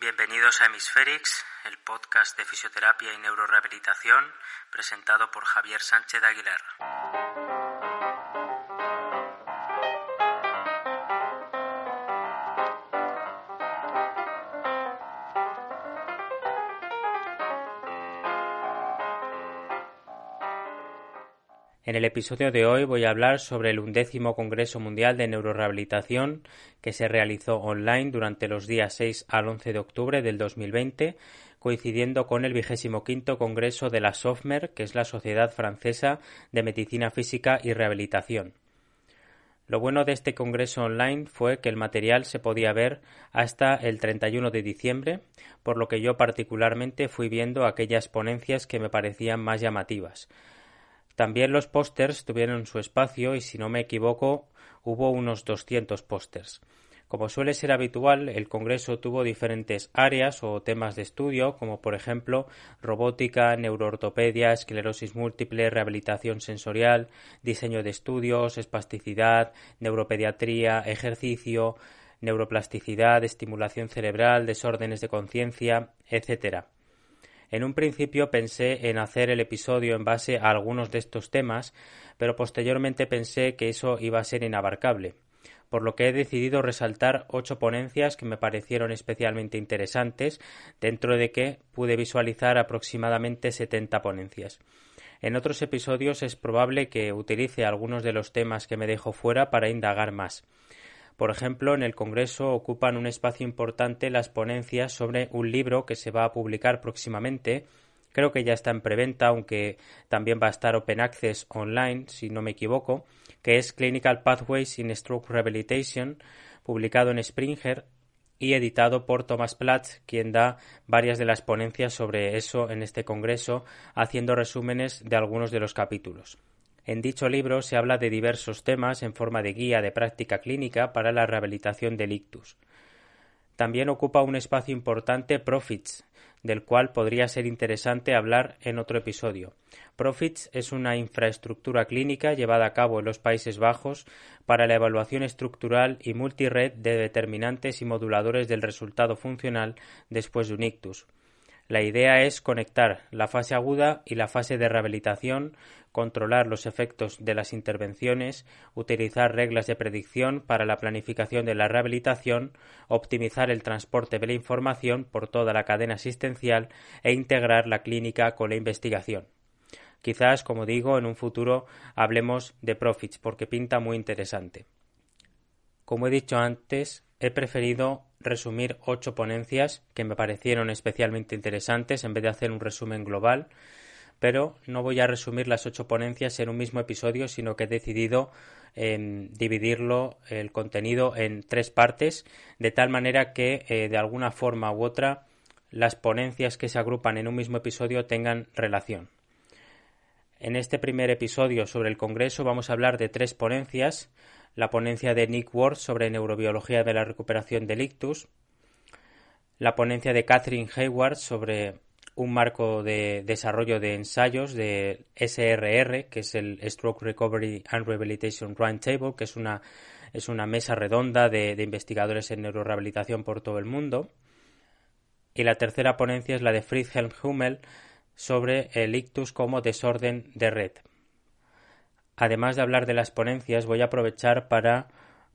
Bienvenidos a Hemisferix, el podcast de fisioterapia y neurorehabilitación presentado por Javier Sánchez Aguilar. En el episodio de hoy voy a hablar sobre el undécimo Congreso Mundial de Neurorehabilitación que se realizó online durante los días 6 al 11 de octubre del 2020, coincidiendo con el vigésimo quinto Congreso de la SOFMER, que es la Sociedad Francesa de Medicina Física y Rehabilitación. Lo bueno de este congreso online fue que el material se podía ver hasta el 31 de diciembre, por lo que yo particularmente fui viendo aquellas ponencias que me parecían más llamativas. También los pósters tuvieron su espacio y si no me equivoco hubo unos 200 pósters. Como suele ser habitual, el Congreso tuvo diferentes áreas o temas de estudio, como por ejemplo robótica, neuroortopedia, esclerosis múltiple, rehabilitación sensorial, diseño de estudios, espasticidad, neuropediatría, ejercicio, neuroplasticidad, estimulación cerebral, desórdenes de conciencia, etc. En un principio pensé en hacer el episodio en base a algunos de estos temas, pero posteriormente pensé que eso iba a ser inabarcable, por lo que he decidido resaltar ocho ponencias que me parecieron especialmente interesantes, dentro de que pude visualizar aproximadamente setenta ponencias. En otros episodios es probable que utilice algunos de los temas que me dejo fuera para indagar más. Por ejemplo, en el Congreso ocupan un espacio importante las ponencias sobre un libro que se va a publicar próximamente. Creo que ya está en preventa, aunque también va a estar Open Access online, si no me equivoco, que es Clinical Pathways in Stroke Rehabilitation, publicado en Springer y editado por Thomas Platz, quien da varias de las ponencias sobre eso en este congreso, haciendo resúmenes de algunos de los capítulos. En dicho libro se habla de diversos temas en forma de guía de práctica clínica para la rehabilitación del ictus. También ocupa un espacio importante Profits, del cual podría ser interesante hablar en otro episodio. Profits es una infraestructura clínica llevada a cabo en los Países Bajos para la evaluación estructural y multired de determinantes y moduladores del resultado funcional después de un ictus. La idea es conectar la fase aguda y la fase de rehabilitación, controlar los efectos de las intervenciones, utilizar reglas de predicción para la planificación de la rehabilitación, optimizar el transporte de la información por toda la cadena asistencial e integrar la clínica con la investigación. Quizás, como digo, en un futuro hablemos de Profits porque pinta muy interesante. Como he dicho antes, he preferido resumir ocho ponencias que me parecieron especialmente interesantes en vez de hacer un resumen global, pero no voy a resumir las ocho ponencias en un mismo episodio, sino que he decidido em, dividirlo el contenido en tres partes, de tal manera que eh, de alguna forma u otra las ponencias que se agrupan en un mismo episodio tengan relación. En este primer episodio sobre el Congreso vamos a hablar de tres ponencias la ponencia de Nick Ward sobre neurobiología de la recuperación del ictus, la ponencia de Catherine Hayward sobre un marco de desarrollo de ensayos de SRR, que es el Stroke Recovery and Rehabilitation Roundtable, que es una, es una mesa redonda de, de investigadores en neurorehabilitación por todo el mundo. Y la tercera ponencia es la de Friedhelm Hummel sobre el ictus como desorden de red. Además de hablar de las ponencias, voy a aprovechar para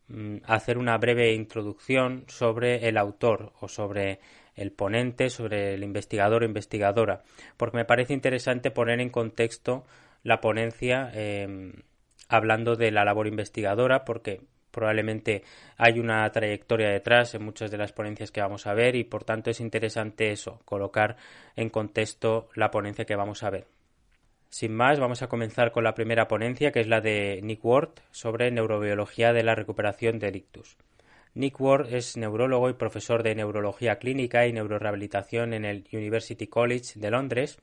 mm, hacer una breve introducción sobre el autor o sobre el ponente, sobre el investigador o investigadora, porque me parece interesante poner en contexto la ponencia em, hablando de la labor investigadora, porque probablemente hay una trayectoria detrás en muchas de las ponencias que vamos a ver y por tanto es interesante eso, colocar en contexto la ponencia que vamos a ver. Sin más, vamos a comenzar con la primera ponencia, que es la de Nick Ward sobre neurobiología de la recuperación del ictus. Nick Ward es neurólogo y profesor de neurología clínica y neurorehabilitación en el University College de Londres.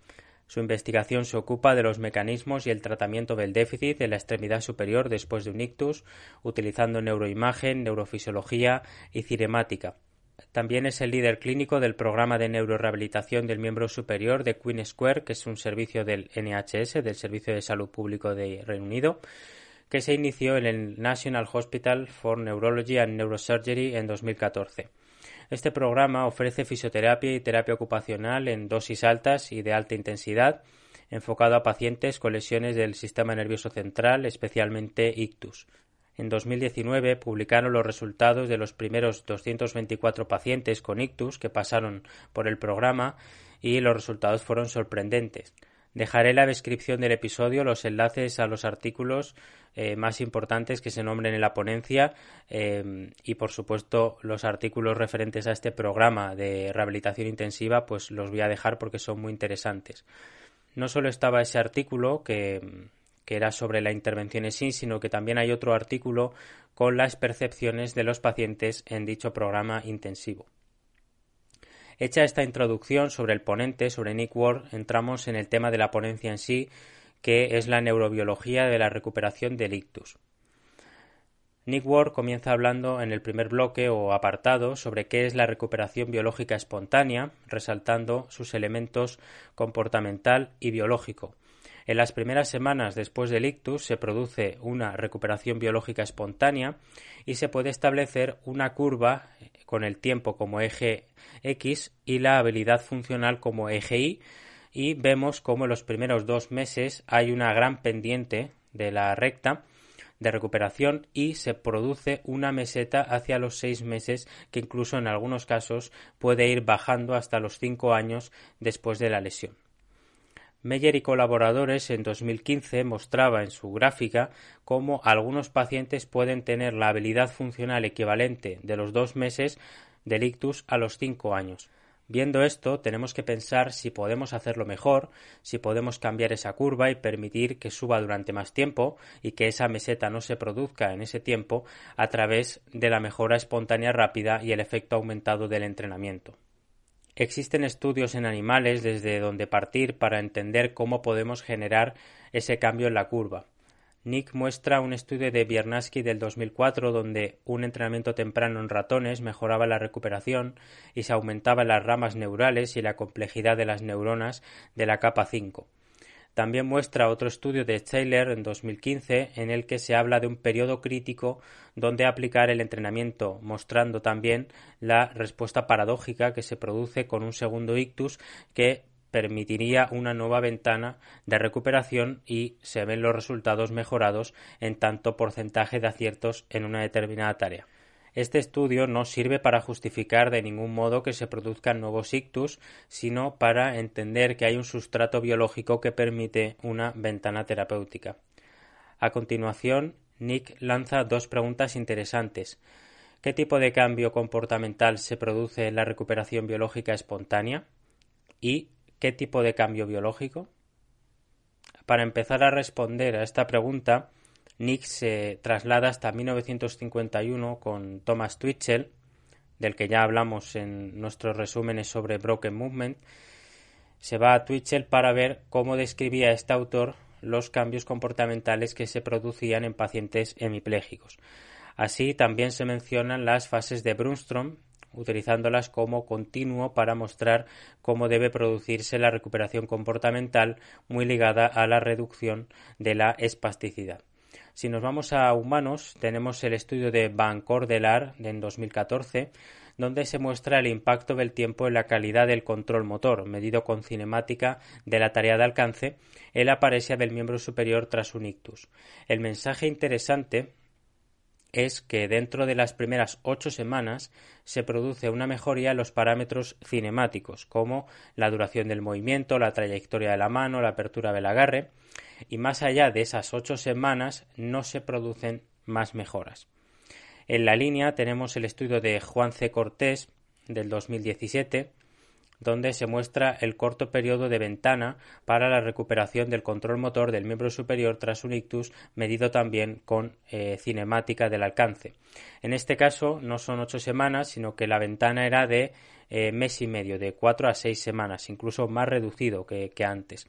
Su investigación se ocupa de los mecanismos y el tratamiento del déficit de la extremidad superior después de un ictus, utilizando neuroimagen, neurofisiología y cinemática. También es el líder clínico del programa de neurorehabilitación del miembro superior de Queen Square, que es un servicio del NHS, del Servicio de Salud Público de Reino Unido, que se inició en el National Hospital for Neurology and Neurosurgery en 2014. Este programa ofrece fisioterapia y terapia ocupacional en dosis altas y de alta intensidad, enfocado a pacientes con lesiones del sistema nervioso central, especialmente ictus. En 2019 publicaron los resultados de los primeros 224 pacientes con ictus que pasaron por el programa y los resultados fueron sorprendentes. Dejaré en la descripción del episodio los enlaces a los artículos eh, más importantes que se nombren en la ponencia eh, y por supuesto los artículos referentes a este programa de rehabilitación intensiva pues los voy a dejar porque son muy interesantes. No solo estaba ese artículo que, que era sobre la intervención en sí, sino que también hay otro artículo con las percepciones de los pacientes en dicho programa intensivo. Hecha esta introducción sobre el ponente, sobre Nick Ward, entramos en el tema de la ponencia en sí, que es la neurobiología de la recuperación del ictus. Nick Ward comienza hablando en el primer bloque o apartado sobre qué es la recuperación biológica espontánea, resaltando sus elementos comportamental y biológico. En las primeras semanas después del ictus se produce una recuperación biológica espontánea y se puede establecer una curva con el tiempo como eje X y la habilidad funcional como eje Y y vemos como en los primeros dos meses hay una gran pendiente de la recta de recuperación y se produce una meseta hacia los seis meses que incluso en algunos casos puede ir bajando hasta los cinco años después de la lesión. Meyer y colaboradores en 2015 mostraba en su gráfica cómo algunos pacientes pueden tener la habilidad funcional equivalente de los dos meses del ictus a los cinco años. Viendo esto, tenemos que pensar si podemos hacerlo mejor, si podemos cambiar esa curva y permitir que suba durante más tiempo y que esa meseta no se produzca en ese tiempo a través de la mejora espontánea rápida y el efecto aumentado del entrenamiento. Existen estudios en animales desde donde partir para entender cómo podemos generar ese cambio en la curva. Nick muestra un estudio de Biernaski del 2004 donde un entrenamiento temprano en ratones mejoraba la recuperación y se aumentaban las ramas neurales y la complejidad de las neuronas de la capa 5. También muestra otro estudio de Taylor en 2015 en el que se habla de un periodo crítico donde aplicar el entrenamiento, mostrando también la respuesta paradójica que se produce con un segundo ictus que permitiría una nueva ventana de recuperación y se ven los resultados mejorados en tanto porcentaje de aciertos en una determinada tarea. Este estudio no sirve para justificar de ningún modo que se produzcan nuevos ictus, sino para entender que hay un sustrato biológico que permite una ventana terapéutica. A continuación, Nick lanza dos preguntas interesantes. ¿Qué tipo de cambio comportamental se produce en la recuperación biológica espontánea? ¿Y qué tipo de cambio biológico? Para empezar a responder a esta pregunta, Nick se traslada hasta 1951 con Thomas Twitchell, del que ya hablamos en nuestros resúmenes sobre Broken Movement. Se va a Twitchell para ver cómo describía este autor los cambios comportamentales que se producían en pacientes hemipléjicos. Así también se mencionan las fases de Brunstrom, utilizándolas como continuo para mostrar cómo debe producirse la recuperación comportamental muy ligada a la reducción de la espasticidad. Si nos vamos a humanos, tenemos el estudio de Van Cordelar en 2014, donde se muestra el impacto del tiempo en la calidad del control motor, medido con cinemática de la tarea de alcance, en la del miembro superior tras un ictus. El mensaje interesante es que dentro de las primeras ocho semanas se produce una mejoría en los parámetros cinemáticos, como la duración del movimiento, la trayectoria de la mano, la apertura del agarre, y más allá de esas ocho semanas no se producen más mejoras. En la línea tenemos el estudio de Juan C. Cortés del 2017, donde se muestra el corto periodo de ventana para la recuperación del control motor del miembro superior tras un ictus, medido también con eh, cinemática del alcance. En este caso no son ocho semanas, sino que la ventana era de eh, mes y medio, de cuatro a seis semanas, incluso más reducido que antes.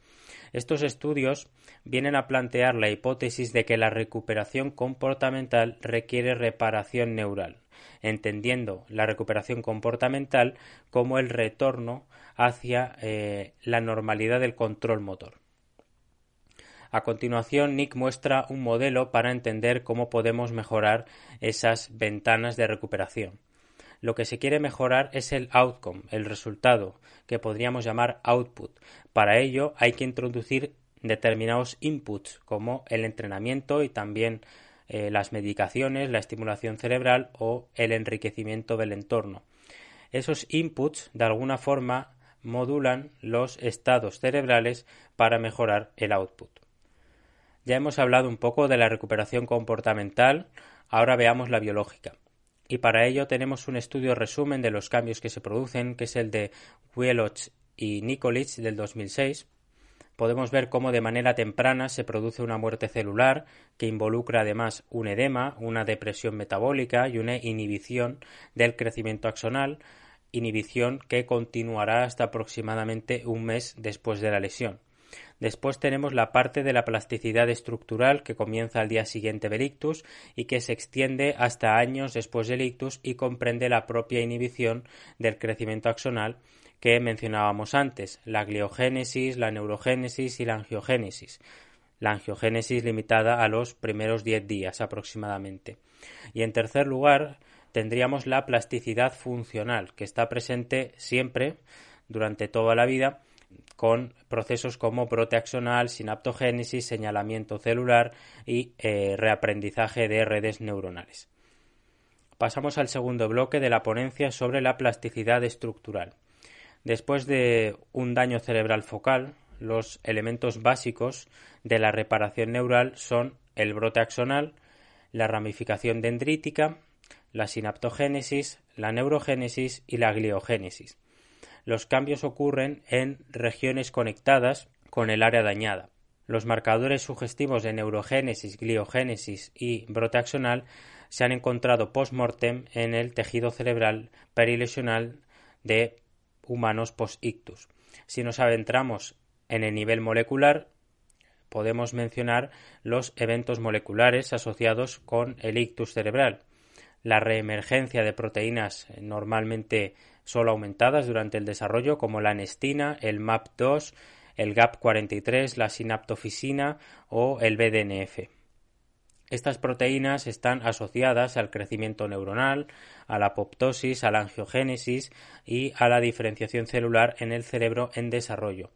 Estos estudios vienen a plantear la hipótesis de que la recuperación comportamental requiere reparación neural, entendiendo la recuperación comportamental como el retorno hacia eh, la normalidad del control motor. A continuación, Nick muestra un modelo para entender cómo podemos mejorar esas ventanas de recuperación. Lo que se quiere mejorar es el outcome, el resultado, que podríamos llamar output. Para ello hay que introducir determinados inputs como el entrenamiento y también eh, las medicaciones, la estimulación cerebral o el enriquecimiento del entorno. Esos inputs de alguna forma modulan los estados cerebrales para mejorar el output. Ya hemos hablado un poco de la recuperación comportamental, ahora veamos la biológica. Y para ello tenemos un estudio resumen de los cambios que se producen, que es el de Wieloch y Nikolic del 2006. Podemos ver cómo de manera temprana se produce una muerte celular que involucra además un edema, una depresión metabólica y una inhibición del crecimiento axonal, inhibición que continuará hasta aproximadamente un mes después de la lesión. Después tenemos la parte de la plasticidad estructural que comienza al día siguiente del ictus y que se extiende hasta años después del ictus y comprende la propia inhibición del crecimiento axonal que mencionábamos antes, la gliogénesis, la neurogénesis y la angiogénesis. La angiogénesis limitada a los primeros 10 días aproximadamente. Y en tercer lugar, tendríamos la plasticidad funcional, que está presente siempre durante toda la vida con procesos como brote axonal, sinaptogénesis, señalamiento celular y eh, reaprendizaje de redes neuronales. Pasamos al segundo bloque de la ponencia sobre la plasticidad estructural. Después de un daño cerebral focal, los elementos básicos de la reparación neural son el brote axonal, la ramificación dendrítica, la sinaptogénesis, la neurogénesis y la gliogénesis. Los cambios ocurren en regiones conectadas con el área dañada. Los marcadores sugestivos de neurogénesis, gliogénesis y brote axonal se han encontrado post-mortem en el tejido cerebral perilesional de humanos post-ictus. Si nos adentramos en el nivel molecular, podemos mencionar los eventos moleculares asociados con el ictus cerebral la reemergencia de proteínas normalmente solo aumentadas durante el desarrollo, como la anestina, el MAP2, el GAP43, la sinaptofisina o el BDNF. Estas proteínas están asociadas al crecimiento neuronal, a la apoptosis, a la angiogénesis y a la diferenciación celular en el cerebro en desarrollo.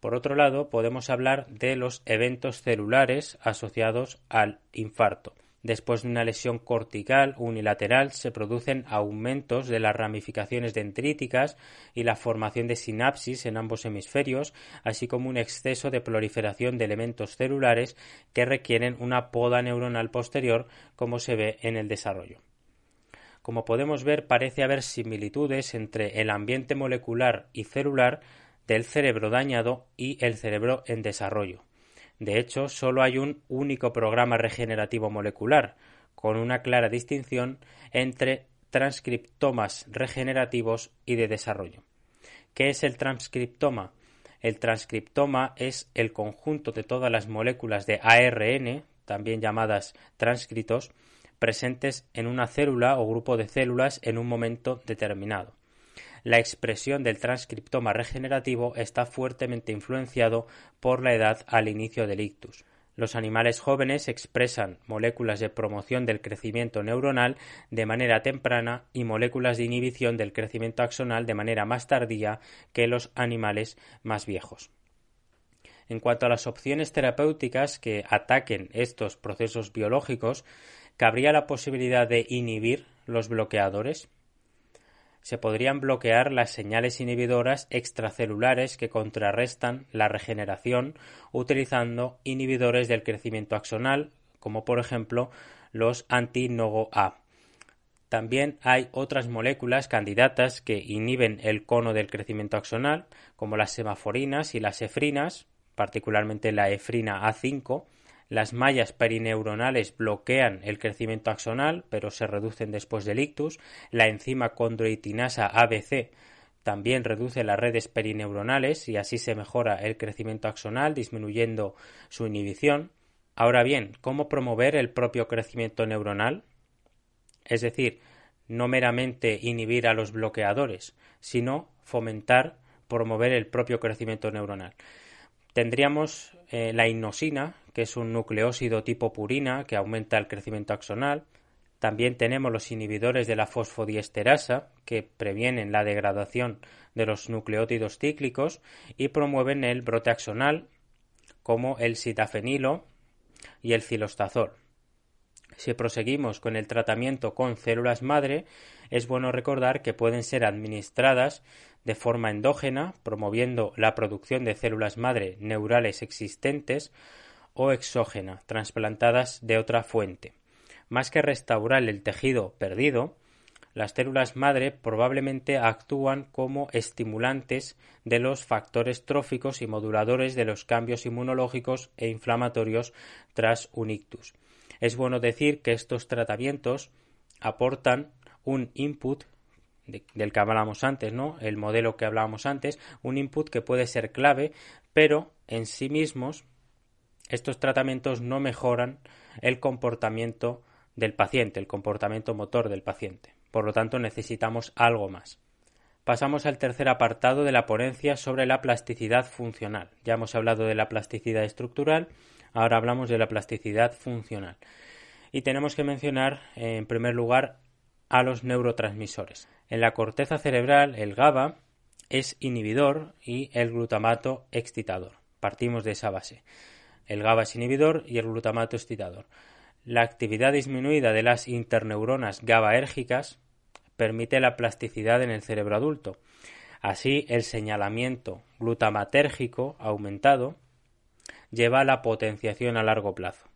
Por otro lado, podemos hablar de los eventos celulares asociados al infarto. Después de una lesión cortical unilateral se producen aumentos de las ramificaciones dendríticas y la formación de sinapsis en ambos hemisferios, así como un exceso de proliferación de elementos celulares que requieren una poda neuronal posterior, como se ve en el desarrollo. Como podemos ver, parece haber similitudes entre el ambiente molecular y celular del cerebro dañado y el cerebro en desarrollo. De hecho, solo hay un único programa regenerativo molecular, con una clara distinción entre transcriptomas regenerativos y de desarrollo. ¿Qué es el transcriptoma? El transcriptoma es el conjunto de todas las moléculas de ARN, también llamadas transcritos, presentes en una célula o grupo de células en un momento determinado la expresión del transcriptoma regenerativo está fuertemente influenciado por la edad al inicio del ictus. Los animales jóvenes expresan moléculas de promoción del crecimiento neuronal de manera temprana y moléculas de inhibición del crecimiento axonal de manera más tardía que los animales más viejos. En cuanto a las opciones terapéuticas que ataquen estos procesos biológicos, cabría la posibilidad de inhibir los bloqueadores se podrían bloquear las señales inhibidoras extracelulares que contrarrestan la regeneración utilizando inhibidores del crecimiento axonal, como por ejemplo los anti-NOGO-A. También hay otras moléculas candidatas que inhiben el cono del crecimiento axonal, como las semaforinas y las efrinas, particularmente la efrina A5, las mallas perineuronales bloquean el crecimiento axonal, pero se reducen después del ictus. La enzima condroitinasa ABC también reduce las redes perineuronales y así se mejora el crecimiento axonal, disminuyendo su inhibición. Ahora bien, ¿cómo promover el propio crecimiento neuronal? Es decir, no meramente inhibir a los bloqueadores, sino fomentar, promover el propio crecimiento neuronal. Tendríamos eh, la inosina, que es un nucleósido tipo purina que aumenta el crecimiento axonal. También tenemos los inhibidores de la fosfodiesterasa, que previenen la degradación de los nucleótidos cíclicos y promueven el brote axonal, como el sitafenilo y el cilostazol. Si proseguimos con el tratamiento con células madre, es bueno recordar que pueden ser administradas de forma endógena, promoviendo la producción de células madre neurales existentes, o exógena, trasplantadas de otra fuente. Más que restaurar el tejido perdido, las células madre probablemente actúan como estimulantes de los factores tróficos y moduladores de los cambios inmunológicos e inflamatorios tras un ictus. Es bueno decir que estos tratamientos aportan un input del que hablábamos antes, ¿no? El modelo que hablábamos antes, un input que puede ser clave, pero en sí mismos estos tratamientos no mejoran el comportamiento del paciente, el comportamiento motor del paciente. Por lo tanto, necesitamos algo más. Pasamos al tercer apartado de la ponencia sobre la plasticidad funcional. Ya hemos hablado de la plasticidad estructural Ahora hablamos de la plasticidad funcional. Y tenemos que mencionar, en primer lugar, a los neurotransmisores. En la corteza cerebral, el GABA es inhibidor y el glutamato excitador. Partimos de esa base. El GABA es inhibidor y el glutamato excitador. La actividad disminuida de las interneuronas GABAérgicas permite la plasticidad en el cerebro adulto. Así, el señalamiento glutamatérgico aumentado lleva a la potenciación a largo plazo.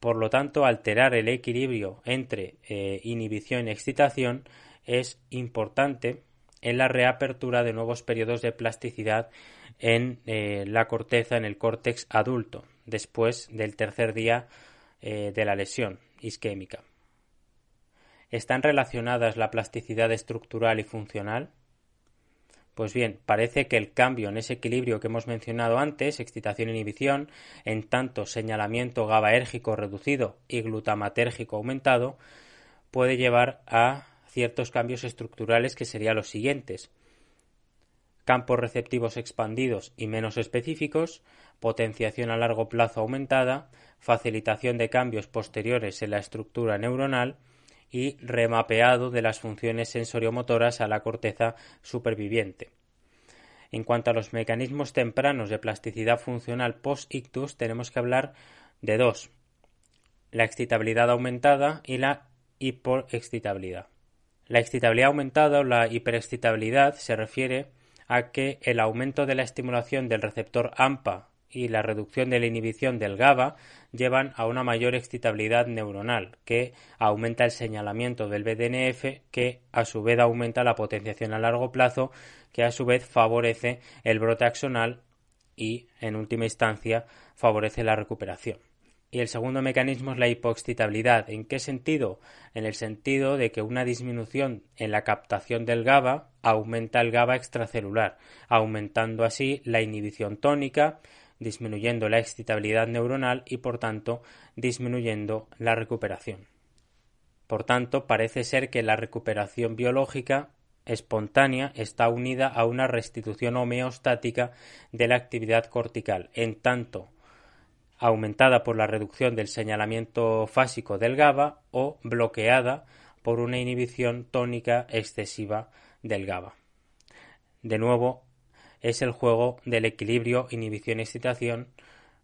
Por lo tanto, alterar el equilibrio entre eh, inhibición y excitación es importante en la reapertura de nuevos periodos de plasticidad en eh, la corteza, en el córtex adulto, después del tercer día eh, de la lesión isquémica. ¿Están relacionadas la plasticidad estructural y funcional? Pues bien, parece que el cambio en ese equilibrio que hemos mencionado antes, excitación-inhibición, en tanto señalamiento GABAérgico reducido y glutamatérgico aumentado, puede llevar a ciertos cambios estructurales que serían los siguientes. Campos receptivos expandidos y menos específicos, potenciación a largo plazo aumentada, facilitación de cambios posteriores en la estructura neuronal, y remapeado de las funciones sensoriomotoras a la corteza superviviente. En cuanto a los mecanismos tempranos de plasticidad funcional post-ictus, tenemos que hablar de dos: la excitabilidad aumentada y la hiperexcitabilidad. La excitabilidad aumentada o la hiperexcitabilidad se refiere a que el aumento de la estimulación del receptor AMPA y la reducción de la inhibición del GABA llevan a una mayor excitabilidad neuronal, que aumenta el señalamiento del BDNF, que a su vez aumenta la potenciación a largo plazo, que a su vez favorece el brote axonal y, en última instancia, favorece la recuperación. Y el segundo mecanismo es la hipoexcitabilidad. ¿En qué sentido? En el sentido de que una disminución en la captación del GABA aumenta el GABA extracelular, aumentando así la inhibición tónica, disminuyendo la excitabilidad neuronal y por tanto disminuyendo la recuperación. Por tanto, parece ser que la recuperación biológica espontánea está unida a una restitución homeostática de la actividad cortical, en tanto aumentada por la reducción del señalamiento fásico del GABA o bloqueada por una inhibición tónica excesiva del GABA. De nuevo, es el juego del equilibrio inhibición-excitación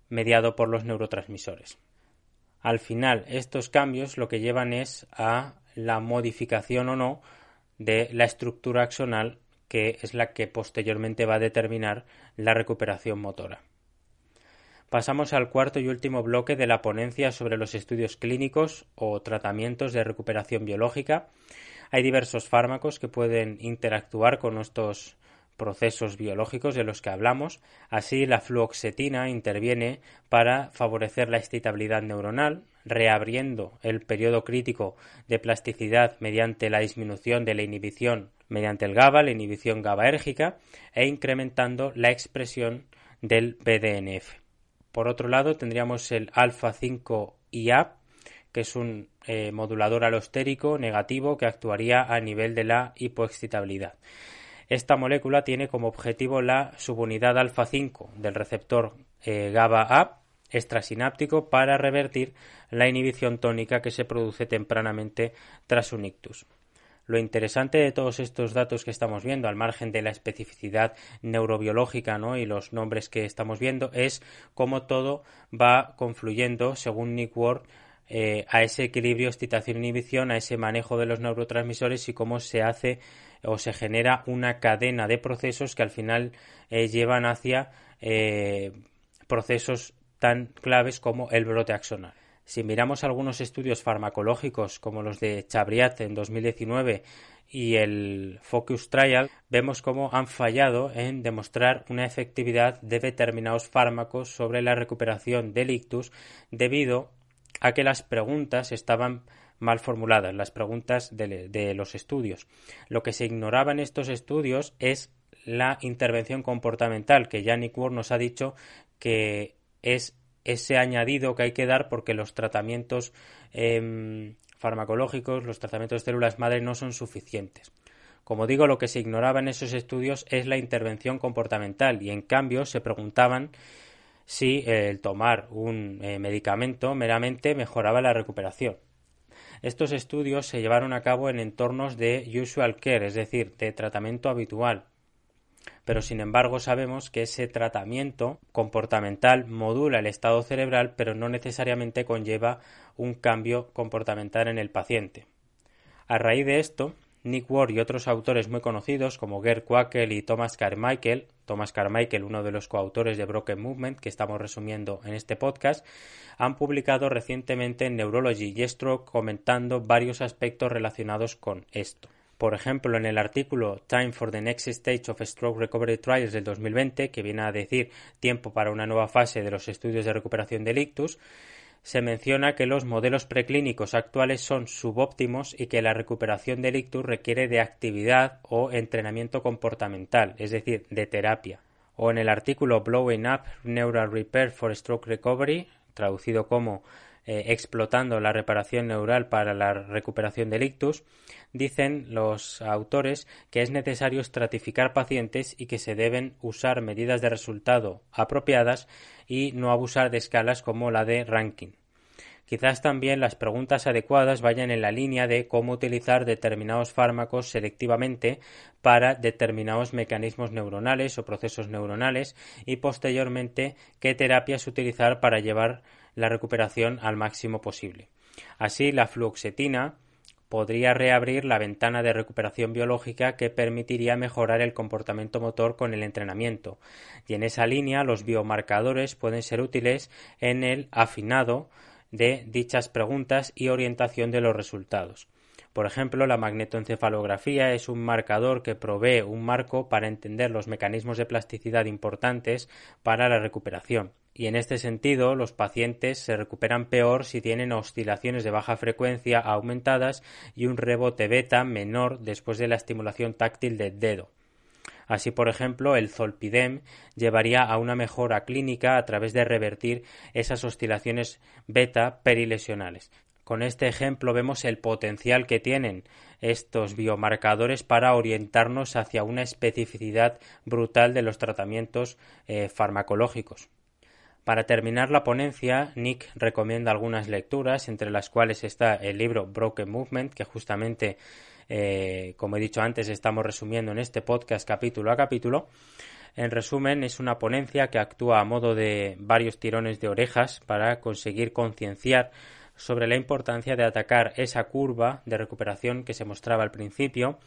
mediado por los neurotransmisores. Al final, estos cambios lo que llevan es a la modificación o no de la estructura axonal que es la que posteriormente va a determinar la recuperación motora. Pasamos al cuarto y último bloque de la ponencia sobre los estudios clínicos o tratamientos de recuperación biológica. Hay diversos fármacos que pueden interactuar con estos procesos biológicos de los que hablamos. Así, la fluoxetina interviene para favorecer la excitabilidad neuronal, reabriendo el periodo crítico de plasticidad mediante la disminución de la inhibición mediante el GABA, la inhibición GABAérgica, e incrementando la expresión del BDNF. Por otro lado, tendríamos el alfa-5-IA, que es un eh, modulador alostérico negativo que actuaría a nivel de la hipoexcitabilidad. Esta molécula tiene como objetivo la subunidad alfa-5 del receptor eh, GABA-A, extrasináptico para revertir la inhibición tónica que se produce tempranamente tras un ictus. Lo interesante de todos estos datos que estamos viendo, al margen de la especificidad neurobiológica ¿no? y los nombres que estamos viendo, es cómo todo va confluyendo, según Nick Ward, eh, a ese equilibrio excitación-inhibición, a ese manejo de los neurotransmisores y cómo se hace o se genera una cadena de procesos que al final eh, llevan hacia eh, procesos tan claves como el brote axonal. Si miramos algunos estudios farmacológicos como los de Chabriat en 2019 y el Focus Trial, vemos cómo han fallado en demostrar una efectividad de determinados fármacos sobre la recuperación del ictus debido a que las preguntas estaban mal formuladas, las preguntas de, los estudios. Lo que se ignoraba en estos estudios es la intervención comportamental, que ya Nick Ward nos ha dicho que es ese añadido que hay que dar porque los tratamientos em, farmacológicos, los tratamientos de células madre no son suficientes. Como digo, lo que se ignoraba en esos estudios es la intervención comportamental y en cambio se preguntaban si el tomar un eh, medicamento meramente mejoraba la recuperación. Estos estudios se llevaron a cabo en entornos de usual care, es decir, de tratamiento habitual, pero sin embargo sabemos que ese tratamiento comportamental modula el estado cerebral, pero no necesariamente conlleva un cambio comportamental en el paciente. A raíz de esto, Nick Ward y otros autores muy conocidos como Gerd Quackel y Thomas Carmichael, Thomas Carmichael, uno de los coautores de Broken Movement que estamos resumiendo en este podcast, han publicado recientemente en Neurology y Stroke comentando varios aspectos relacionados con esto. Por ejemplo, en el artículo Time for the Next Stage of Stroke Recovery Trials del 2020, que viene a decir tiempo para una nueva fase de los estudios de recuperación del ictus, se menciona que los modelos preclínicos actuales son subóptimos y que la recuperación del ictus requiere de actividad o entrenamiento comportamental, es decir, de terapia. O en el artículo Blowing Up Neural Repair for Stroke Recovery, traducido como eh, explotando la reparación neural para la recuperación del ictus, dicen los autores que es necesario estratificar pacientes y que se deben usar medidas de resultado apropiadas y no abusar de escalas como la de ranking. Quizás también las preguntas adecuadas vayan en la línea de cómo utilizar determinados fármacos selectivamente para determinados mecanismos neuronales o procesos neuronales y posteriormente qué terapias utilizar para llevar la recuperación al máximo posible. Así, la fluoxetina podría reabrir la ventana de recuperación biológica que permitiría mejorar el comportamiento motor con el entrenamiento. Y en esa línea, los biomarcadores pueden ser útiles en el afinado de dichas preguntas y orientación de los resultados. Por ejemplo, la magnetoencefalografía es un marcador que provee un marco para entender los mecanismos de plasticidad importantes para la recuperación. Y en este sentido, los pacientes se recuperan peor si tienen oscilaciones de baja frecuencia aumentadas y un rebote beta menor después de la estimulación táctil del dedo. Así, por ejemplo, el zolpidem llevaría a una mejora clínica a través de revertir esas oscilaciones beta perilesionales. Con este ejemplo vemos el potencial que tienen estos biomarcadores para orientarnos hacia una especificidad brutal de los tratamientos eh, farmacológicos. Para terminar la ponencia, Nick recomienda algunas lecturas, entre las cuales está el libro Broken Movement, que justamente, eh, como he dicho antes, estamos resumiendo en este podcast capítulo a capítulo. En resumen, es una ponencia que actúa a modo de varios tirones de orejas para conseguir concienciar sobre la importancia de atacar esa curva de recuperación que se mostraba al principio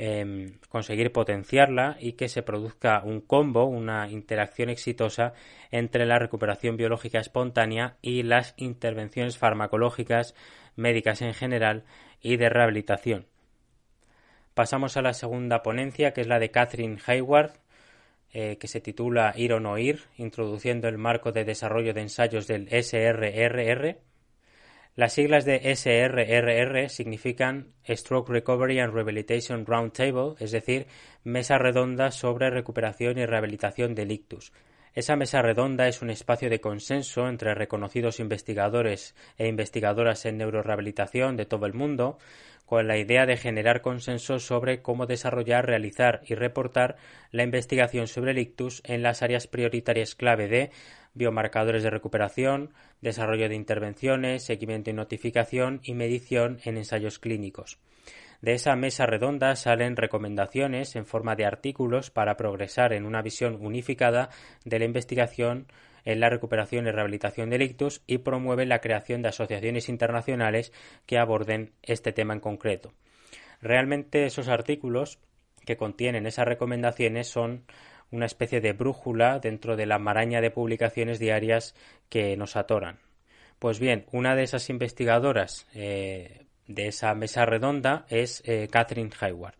Em, conseguir potenciarla y que se produzca un combo, una interacción exitosa entre la recuperación biológica espontánea y las intervenciones farmacológicas, médicas en general y de rehabilitación. Pasamos a la segunda ponencia, que es la de Catherine Hayward, eh, que se titula Ir o no ir, introduciendo el marco de desarrollo de ensayos del SRRR. Las siglas de SRRR significan Stroke Recovery and Rehabilitation Roundtable, es decir, Mesa Redonda sobre Recuperación y Rehabilitación del Ictus. Esa mesa redonda es un espacio de consenso entre reconocidos investigadores e investigadoras en neurorehabilitación de todo el mundo, con la idea de generar consenso sobre cómo desarrollar, realizar y reportar la investigación sobre el ictus en las áreas prioritarias clave de biomarcadores de recuperación, desarrollo de intervenciones, seguimiento y notificación y medición en ensayos clínicos. De esa mesa redonda salen recomendaciones en forma de artículos para progresar en una visión unificada de la investigación en la recuperación y rehabilitación del ictus y promueve la creación de asociaciones internacionales que aborden este tema en concreto. Realmente esos artículos que contienen esas recomendaciones son una especie de brújula dentro de la maraña de publicaciones diarias que nos atoran. Pues bien, una de esas investigadoras eh, de esa mesa redonda es eh, Catherine Hayward.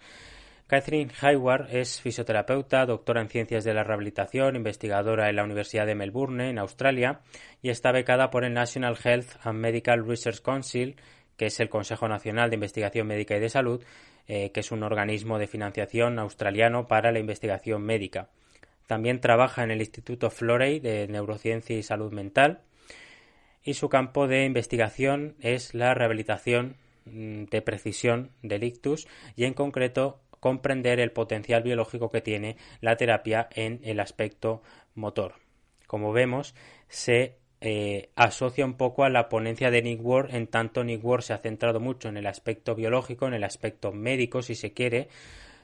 Catherine Hayward es fisioterapeuta, doctora en ciencias de la rehabilitación, investigadora en la Universidad de Melbourne, en Australia, y está becada por el National Health and Medical Research Council, que es el Consejo Nacional de Investigación Médica y de Salud, eh, que es un organismo de financiación australiano para la investigación médica. También trabaja en el Instituto Florey de Neurociencia y Salud Mental y su campo de investigación es la rehabilitación de precisión del ictus y en concreto comprender el potencial biológico que tiene la terapia en el aspecto motor. Como vemos, se eh, asocia un poco a la ponencia de Nick Ward, en tanto Nick Ward se ha centrado mucho en el aspecto biológico, en el aspecto médico, si se quiere,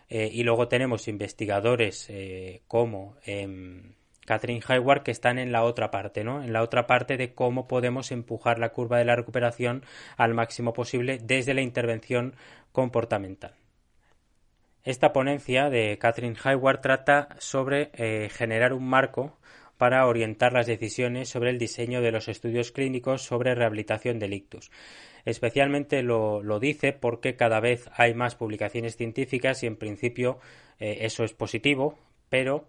eh, y luego tenemos investigadores eh, como em, Catherine Hayward que están en la otra parte, ¿no? En la otra parte de cómo podemos empujar la curva de la recuperación al máximo posible desde la intervención comportamental. Esta ponencia de Catherine Hayward trata sobre eh, generar un marco para orientar las decisiones sobre el diseño de los estudios clínicos sobre rehabilitación del ictus. Especialmente lo, dice porque cada vez hay más publicaciones científicas y en principio eh, eso es positivo, pero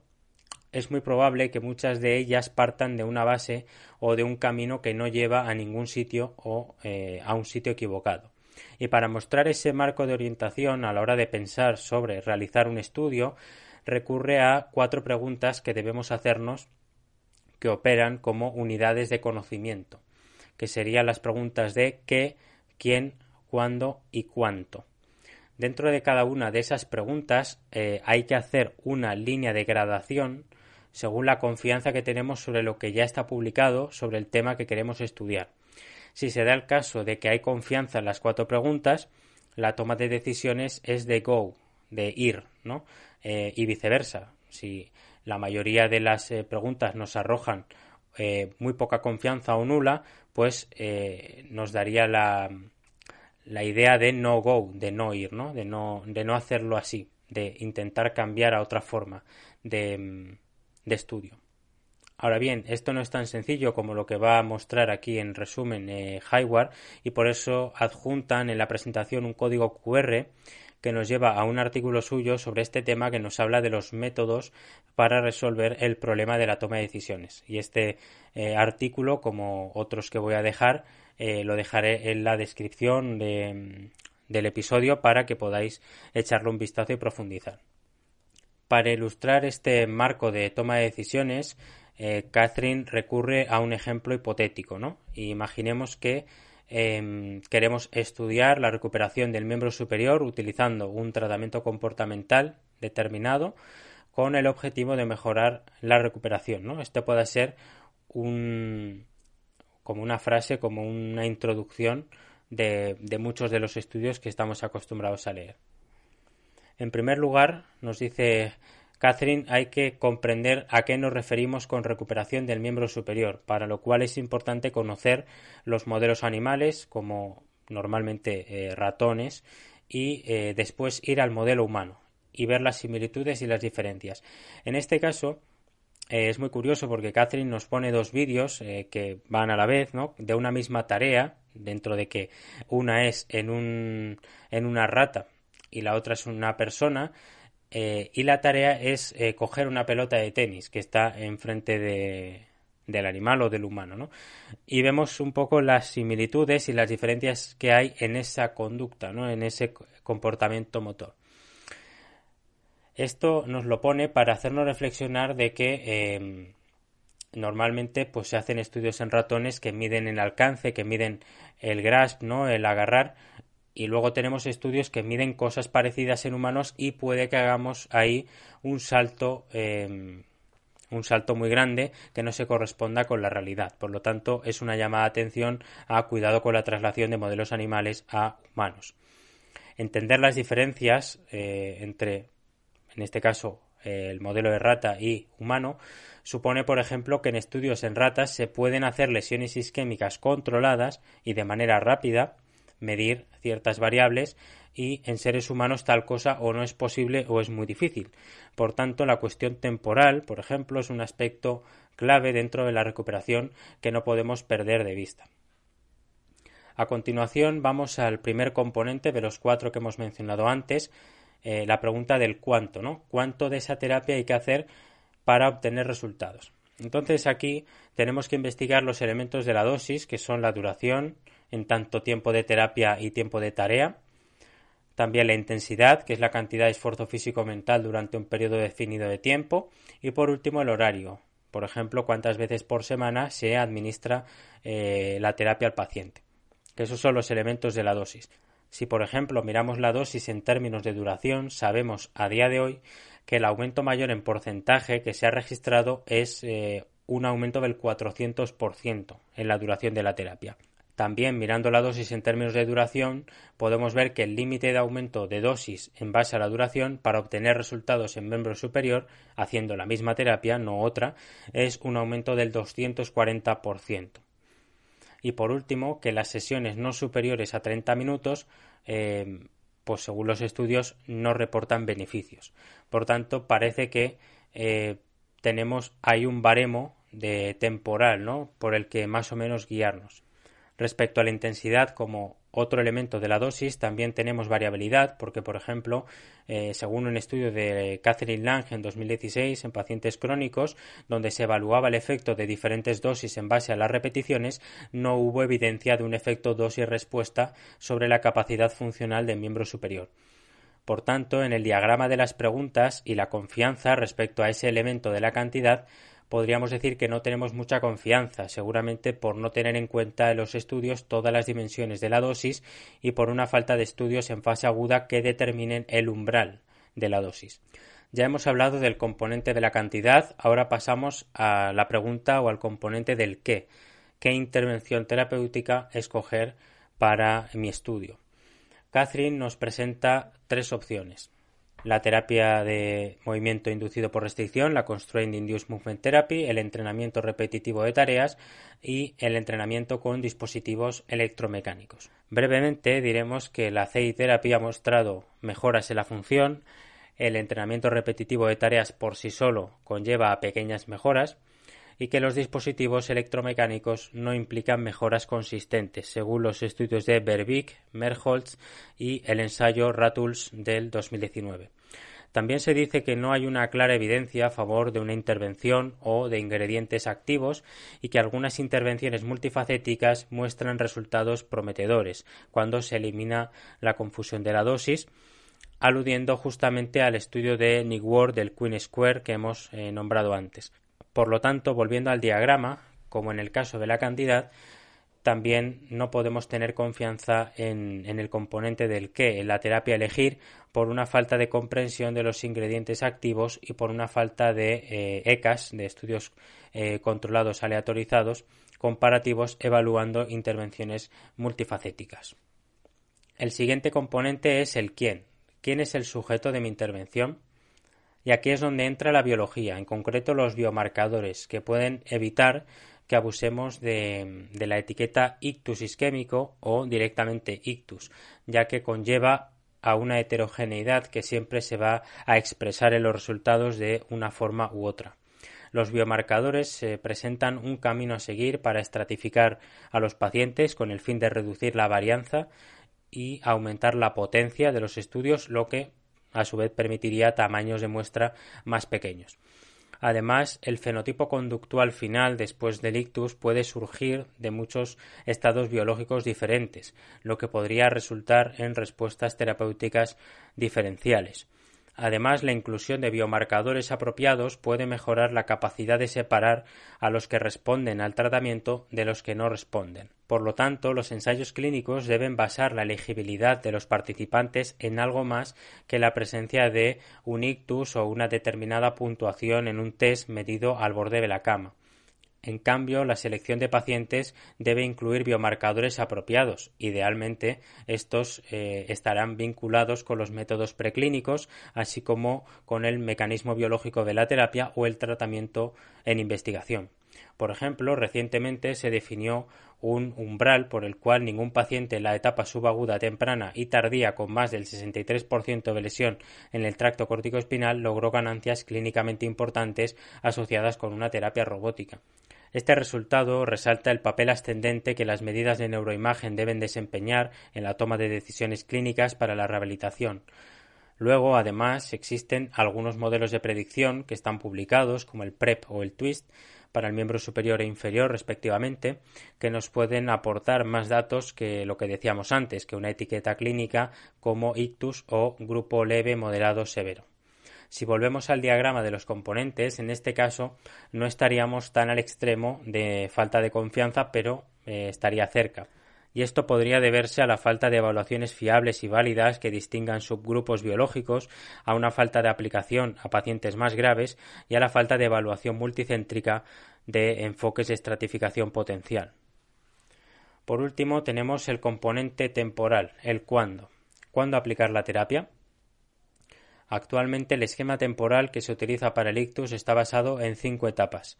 es muy probable que muchas de ellas partan de una base o de un camino que no lleva a ningún sitio o eh, a un sitio equivocado. Y para mostrar ese marco de orientación a la hora de pensar sobre realizar un estudio, recurre a cuatro preguntas que debemos hacernos que operan como unidades de conocimiento, que serían las preguntas de qué, quién, cuándo y cuánto. Dentro de cada una de esas preguntas eh, hay que hacer una línea de gradación según la confianza que tenemos sobre lo que ya está publicado sobre el tema que queremos estudiar. Si se da el caso de que hay confianza en las cuatro preguntas, la toma de decisiones es de go, de ir, ¿no? Eh, y viceversa. Si la mayoría de las eh, preguntas nos arrojan eh, muy poca confianza o nula, pues nos daría la, la idea de no go, de no ir, ¿no? De no, de no hacerlo así, de intentar cambiar a otra forma, de, mm, de estudio. Ahora bien, esto no es tan sencillo como lo que va a mostrar aquí en resumen eh, Hayward y por eso adjuntan en la presentación un código QR que nos lleva a un artículo suyo sobre este tema que nos habla de los métodos para resolver el problema de la toma de decisiones. Y este eh, artículo, como otros que voy a dejar, eh, lo dejaré en la descripción del episodio para que podáis echarle un vistazo y profundizar. Para ilustrar este marco de toma de decisiones, eh, Catherine recurre a un ejemplo hipotético. ¿no? Imaginemos que em, queremos estudiar la recuperación del miembro superior utilizando un tratamiento comportamental determinado con el objetivo de mejorar la recuperación. ¿no? Este puede ser un, como una frase, como una introducción de muchos de los estudios que estamos acostumbrados a leer. En primer lugar, nos dice Catherine, hay que comprender a qué nos referimos con recuperación del miembro superior, para lo cual es importante conocer los modelos animales, como normalmente eh, ratones, y eh, después ir al modelo humano y ver las similitudes y las diferencias. En este caso, eh, es muy curioso porque Catherine nos pone dos vídeos que van a la vez, ¿no? De una misma tarea, dentro de que una es en, un, en una rata y la otra es una persona. Eh, y la tarea es eh, coger una pelota de tenis que está enfrente de, del animal o del humano, ¿no? Y vemos un poco las similitudes y las diferencias que hay en esa conducta, ¿no? En ese comportamiento motor. Esto nos lo pone para hacernos reflexionar de que em, normalmente pues se hacen estudios en ratones que miden el alcance, que miden el grasp, ¿no? el agarrar y luego tenemos estudios que miden cosas parecidas en humanos y puede que hagamos ahí un salto em, un salto muy grande que no se corresponda con la realidad. Por lo tanto, es una llamada de atención a cuidado con la traslación de modelos animales a humanos. Entender las diferencias eh, entre, en este caso, el modelo de rata y humano, supone, por ejemplo, que en estudios en ratas se pueden hacer lesiones isquémicas controladas y de manera rápida, medir ciertas variables y en seres humanos tal cosa o no es posible o es muy difícil. Por tanto, la cuestión temporal, por ejemplo, es un aspecto clave dentro de la recuperación que no podemos perder de vista. A continuación vamos al primer componente de los cuatro que hemos mencionado antes, eh, la pregunta del cuánto, ¿no? ¿Cuánto de esa terapia hay que hacer para obtener resultados? Entonces aquí tenemos que investigar los elementos de la dosis, que son la duración en tanto tiempo de terapia y tiempo de tarea, también la intensidad, que es la cantidad de esfuerzo físico-mental durante un periodo definido de tiempo, y por último el horario, por ejemplo, cuántas veces por semana se administra eh, la terapia al paciente. Que esos son los elementos de la dosis. Si, por ejemplo, miramos la dosis en términos de duración, sabemos a día de hoy que el aumento mayor en porcentaje que se ha registrado es eh, un aumento del 400% en la duración de la terapia. También mirando la dosis en términos de duración, podemos ver que el límite de aumento de dosis en base a la duración para obtener resultados en miembro superior, haciendo la misma terapia, no otra, es un aumento del 240%. Y por último, que las sesiones no superiores a 30 minutos, eh, pues según los estudios, no reportan beneficios. Por tanto, parece que eh, tenemos hay un baremo de temporal, ¿no? Por el que más o menos guiarnos. Respecto a la intensidad como otro elemento de la dosis, también tenemos variabilidad, porque, por ejemplo, eh, según un estudio de Catherine Lang en 2016 en pacientes crónicos, donde se evaluaba el efecto de diferentes dosis en base a las repeticiones, no hubo evidencia de un efecto dosis-respuesta sobre la capacidad funcional del miembro superior. Por tanto, en el diagrama de las preguntas y la confianza respecto a ese elemento de la cantidad, podríamos decir que no tenemos mucha confianza, seguramente por no tener en cuenta en los estudios todas las dimensiones de la dosis y por una falta de estudios en fase aguda que determinen el umbral de la dosis. Ya hemos hablado del componente de la cantidad, ahora pasamos a la pregunta o al componente del qué. ¿Qué intervención terapéutica escoger para mi estudio? Catherine nos presenta tres opciones la terapia de movimiento inducido por restricción, la Constrained Induced Movement Therapy, el entrenamiento repetitivo de tareas y el entrenamiento con dispositivos electromecánicos. Brevemente diremos que la CI Therapy ha mostrado mejoras en la función, el entrenamiento repetitivo de tareas por sí solo conlleva pequeñas mejoras, y que los dispositivos electromecánicos no implican mejoras consistentes, según los estudios de Berwick, Merholz y el ensayo Ratuls del 2019. También se dice que no hay una clara evidencia a favor de una intervención o de ingredientes activos y que algunas intervenciones multifacéticas muestran resultados prometedores cuando se elimina la confusión de la dosis, aludiendo justamente al estudio de Nick Ward del Queen Square que hemos eh, nombrado antes. Por lo tanto, volviendo al diagrama, como en el caso de la cantidad, también no podemos tener confianza en, el componente del qué, en la terapia elegir, por una falta de comprensión de los ingredientes activos y por una falta de ECAS, eh, e de estudios eh, controlados aleatorizados, comparativos evaluando intervenciones multifacéticas. El siguiente componente es el quién. ¿Quién es el sujeto de mi intervención? Y aquí es donde entra la biología, en concreto los biomarcadores, que pueden evitar que abusemos de, la etiqueta ictus isquémico o directamente ictus, ya que conlleva a una heterogeneidad que siempre se va a expresar en los resultados de una forma u otra. Los biomarcadores presentan un camino a seguir para estratificar a los pacientes con el fin de reducir la varianza y aumentar la potencia de los estudios, lo que a su vez permitiría tamaños de muestra más pequeños. Además, el fenotipo conductual final después del ictus puede surgir de muchos estados biológicos diferentes, lo que podría resultar en respuestas terapéuticas diferenciales. Además, la inclusión de biomarcadores apropiados puede mejorar la capacidad de separar a los que responden al tratamiento de los que no responden. Por lo tanto, los ensayos clínicos deben basar la elegibilidad de los participantes en algo más que la presencia de un ictus o una determinada puntuación en un test medido al borde de la cama. En cambio, la selección de pacientes debe incluir biomarcadores apropiados. Idealmente, estos eh, estarán vinculados con los métodos preclínicos, así como con el mecanismo biológico de la terapia o el tratamiento en investigación. Por ejemplo, recientemente se definió un umbral por el cual ningún paciente en la etapa subaguda temprana y tardía con más del 63% de lesión en el tracto espinal logró ganancias clínicamente importantes asociadas con una terapia robótica. Este resultado resalta el papel ascendente que las medidas de neuroimagen deben desempeñar en la toma de decisiones clínicas para la rehabilitación. Luego, además, existen algunos modelos de predicción que están publicados, como el PREP o el TWIST, para el miembro superior e inferior respectivamente, que nos pueden aportar más datos que lo que decíamos antes, que una etiqueta clínica como ictus o grupo leve, moderado, severo. Si volvemos al diagrama de los componentes, en este caso no estaríamos tan al extremo de falta de confianza, pero eh, estaría cerca. Y esto podría deberse a la falta de evaluaciones fiables y válidas que distingan subgrupos biológicos, a una falta de aplicación a pacientes más graves y a la falta de evaluación multicéntrica de enfoques de estratificación potencial. Por último, tenemos el componente temporal, el cuándo. ¿Cuándo aplicar la terapia? Actualmente el esquema temporal que se utiliza para el ictus está basado en cinco etapas.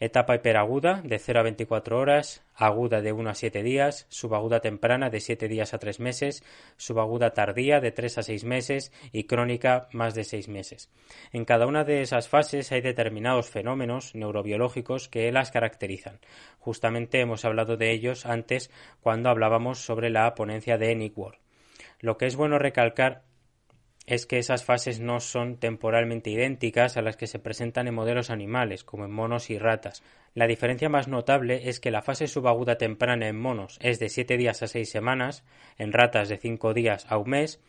Etapa hiperaguda de 0 a 24 horas, aguda de 1 a 7 días, subaguda temprana de 7 días a 3 meses, subaguda tardía de 3 a 6 meses y crónica más de 6 meses. En cada una de esas fases hay determinados fenómenos neurobiológicos que las caracterizan. Justamente hemos hablado de ellos antes cuando hablábamos sobre la ponencia de Nick Ward. Lo que es bueno recalcar es que esas fases no son temporalmente idénticas a las que se presentan en modelos animales, como en monos y ratas. La diferencia más notable es que la fase subaguda temprana en monos es de 7 días a 6 semanas, en ratas de 5 días a un mes,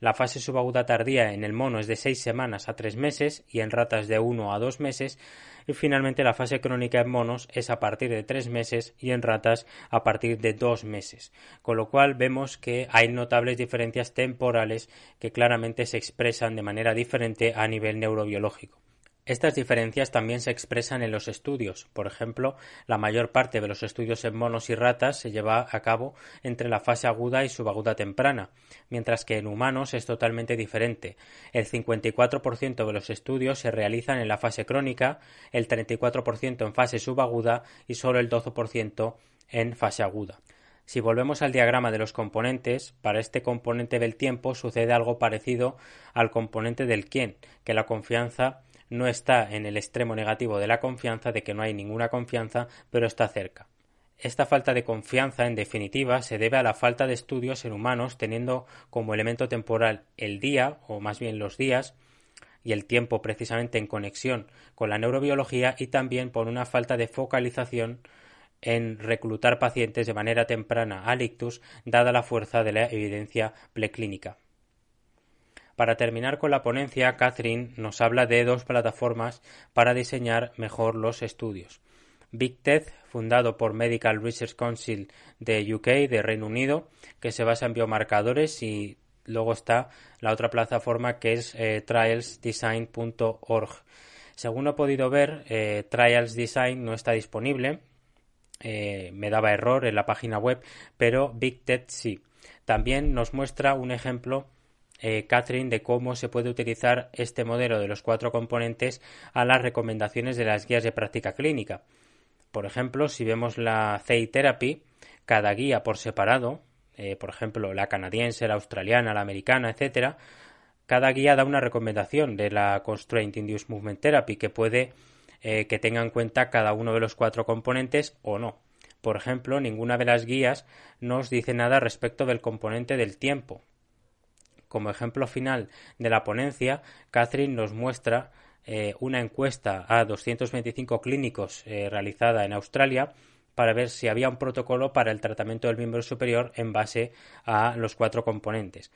la fase subaguda tardía en el mono es de 6 semanas a 3 meses y en ratas de 1 a 2 meses, y finalmente la fase crónica en monos es a partir de tres meses y en ratas a partir de dos meses, con lo cual vemos que hay notables diferencias temporales que claramente se expresan de manera diferente a nivel neurobiológico. Estas diferencias también se expresan en los estudios. Por ejemplo, la mayor parte de los estudios en monos y ratas se lleva a cabo entre la fase aguda y subaguda temprana, mientras que en humanos es totalmente diferente. El 54% de los estudios se realizan en la fase crónica, el 34% en fase subaguda y solo el 12% en fase aguda. Si volvemos al diagrama de los componentes, para este componente del tiempo sucede algo parecido al componente del quién, que la confianza no está en el extremo negativo de la confianza, de que no hay ninguna confianza, pero está cerca. Esta falta de confianza, en definitiva, se debe a la falta de estudios en humanos teniendo como elemento temporal el día, o más bien los días, y el tiempo precisamente en conexión con la neurobiología y también por una falta de focalización en reclutar pacientes de manera temprana al ictus, dada la fuerza de la evidencia preclínica. Para terminar con la ponencia, Catherine nos habla de dos plataformas para diseñar mejor los estudios. Big fundado por Medical Research Council de UK, de Reino Unido, que se basa en biomarcadores y luego está la otra plataforma que es eh, trialsdesign.org. Según he podido ver, eh, Trials Design no está disponible, eh, me daba error en la página web, pero Big sí. También nos muestra un ejemplo eh, Catherine de cómo se puede utilizar este modelo de los cuatro componentes a las recomendaciones de las guías de práctica clínica. Por ejemplo, si vemos la CI Therapy, cada guía por separado, eh, por ejemplo, la canadiense, la australiana, la americana, etcétera, cada guía da una recomendación de la Constraint Induced Movement Therapy que puede eh, que tenga en cuenta cada uno de los cuatro componentes o no. Por ejemplo, ninguna de las guías nos dice nada respecto del componente del tiempo, como ejemplo final de la ponencia, Catherine nos muestra eh, una encuesta a 225 clínicos eh, realizada en Australia para ver si había un protocolo para el tratamiento del miembro superior en base a los cuatro componentes.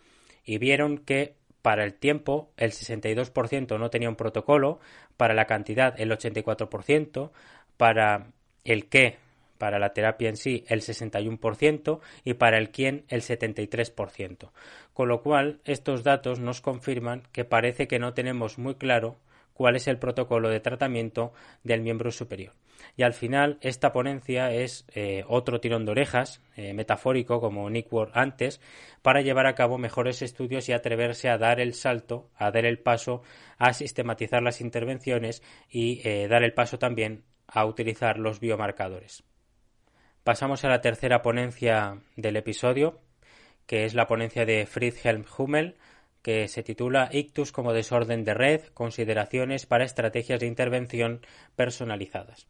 Y vieron que Para el tiempo, el 62% no tenía un protocolo, para la cantidad, el 84%, para el qué, para la terapia en sí, el 61% y para el quién, el 73%. Con lo cual, estos datos nos confirman que parece que no tenemos muy claro cuál es el protocolo de tratamiento del miembro superior. Y al final, esta ponencia es eh, otro tirón de orejas, eh, metafórico, como Nick Ward antes, para llevar a cabo mejores estudios y atreverse a dar el salto, a dar el paso a sistematizar las intervenciones y eh, dar el paso también a utilizar los biomarcadores. Pasamos a la tercera ponencia del episodio, que es la ponencia de Friedhelm Hummel, que se titula Ictus como desorden de red, consideraciones para estrategias de intervención personalizadas.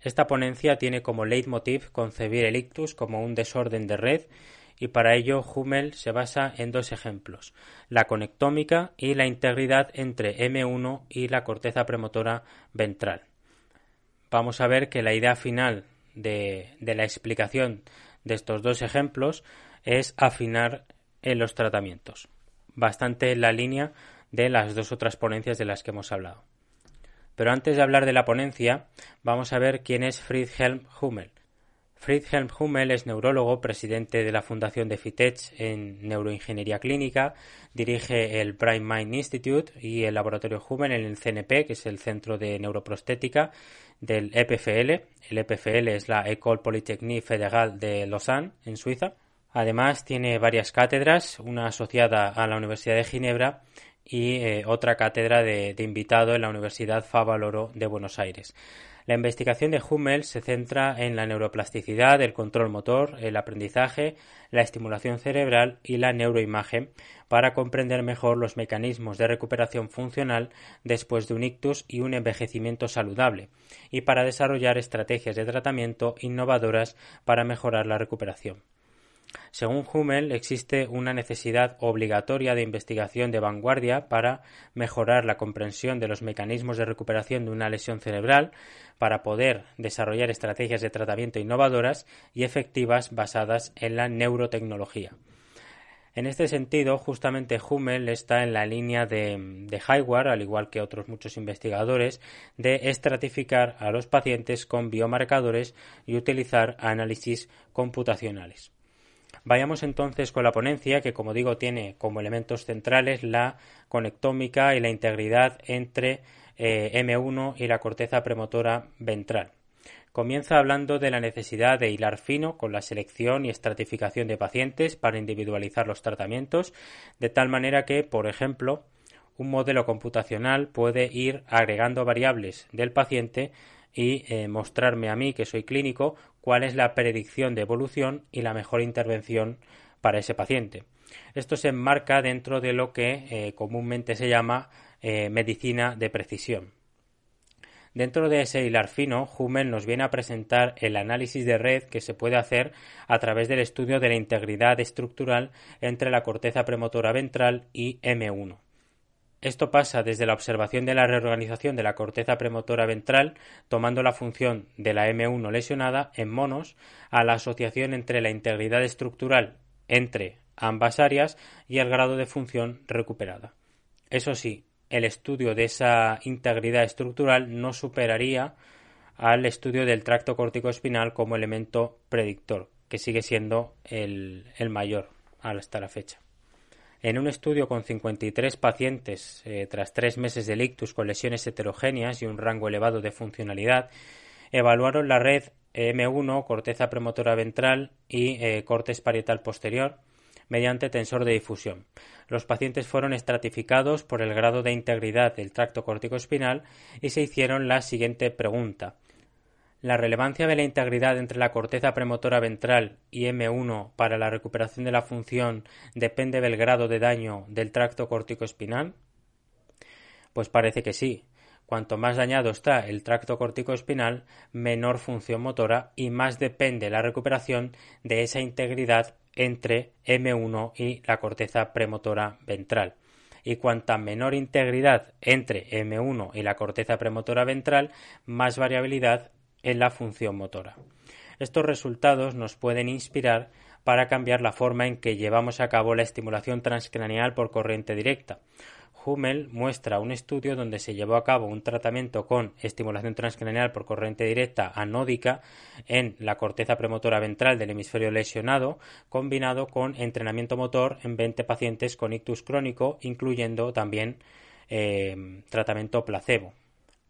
Esta ponencia tiene como leitmotiv concebir el ictus como un desorden de red y para ello Hummel se basa en dos ejemplos, la conectómica y la integridad entre M1 y la corteza premotora ventral. Vamos a ver que la idea final de, la explicación de estos dos ejemplos es afinar en los tratamientos bastante en la línea de las dos otras ponencias de las que hemos hablado. Pero antes de hablar de la ponencia, vamos a ver quién es Friedhelm Hummel. Friedhelm Hummel es neurólogo, presidente de la Fundación de Fitech en Neuroingeniería Clínica, dirige el Brain Mind Institute y el Laboratorio Hummel en el CNP, que es el Centro de Neuroprostética del EPFL. El EPFL es la École Polytechnique Fédérale de Lausanne, en Suiza. Además, tiene varias cátedras, una asociada a la Universidad de Ginebra y eh, otra cátedra de, invitado en la Universidad Favaloro de Buenos Aires. La investigación de Hummel se centra en la neuroplasticidad, el control motor, el aprendizaje, la estimulación cerebral y la neuroimagen para comprender mejor los mecanismos de recuperación funcional después de un ictus y un envejecimiento saludable y para desarrollar estrategias de tratamiento innovadoras para mejorar la recuperación. Según Hummel, existe una necesidad obligatoria de investigación de vanguardia para mejorar la comprensión de los mecanismos de recuperación de una lesión cerebral, para poder desarrollar estrategias de tratamiento innovadoras y efectivas basadas en la neurotecnología. En este sentido, justamente Hummel está en la línea de, de Hayward, al igual que otros muchos investigadores, de estratificar a los pacientes con biomarcadores y utilizar análisis computacionales. Vayamos entonces con la ponencia que, como digo, tiene como elementos centrales la conectómica y la integridad entre eh, M1 y la corteza premotora ventral. Comienza hablando de la necesidad de hilar fino con la selección y estratificación de pacientes para individualizar los tratamientos, de tal manera que, por ejemplo, un modelo computacional puede ir agregando variables del paciente y eh, mostrarme a mí, que soy clínico, cuál es la predicción de evolución y la mejor intervención para ese paciente. Esto se enmarca dentro de lo que eh, comúnmente se llama eh, medicina de precisión. Dentro de ese hilar fino, Hummel nos viene a presentar el análisis de red que se puede hacer a través del estudio de la integridad estructural entre la corteza premotora ventral y M1. Esto pasa desde la observación de la reorganización de la corteza premotora ventral, tomando la función de la M1 lesionada en monos, a la asociación entre la integridad estructural entre ambas áreas y el grado de función recuperada. Eso sí, el estudio de esa integridad estructural no superaría al estudio del tracto córtico-espinal como elemento predictor, que sigue siendo el, el mayor hasta la fecha. En un estudio con 53 pacientes eh, tras tres meses de ictus con lesiones heterogéneas y un rango elevado de funcionalidad, evaluaron la red M1, corteza premotora ventral y eh, cortes parietal posterior mediante tensor de difusión. Los pacientes fueron estratificados por el grado de integridad del tracto córtico-espinal y se hicieron la siguiente pregunta. La relevancia de la integridad entre la corteza premotora ventral y M1 para la recuperación de la función depende del grado de daño del tracto córtico-espinal? Pues parece que sí. Cuanto más dañado está el tracto córtico-espinal, menor función motora y más depende la recuperación de esa integridad entre M1 y la corteza premotora ventral. Y cuanta menor integridad entre M1 y la corteza premotora ventral, más variabilidad en la función motora. Estos resultados nos pueden inspirar para cambiar la forma en que llevamos a cabo la estimulación transcraneal por corriente directa. Hummel muestra un estudio donde se llevó a cabo un tratamiento con estimulación transcraneal por corriente directa anódica en la corteza premotora ventral del hemisferio lesionado, combinado con entrenamiento motor en 20 pacientes con ictus crónico, incluyendo también eh, tratamiento placebo.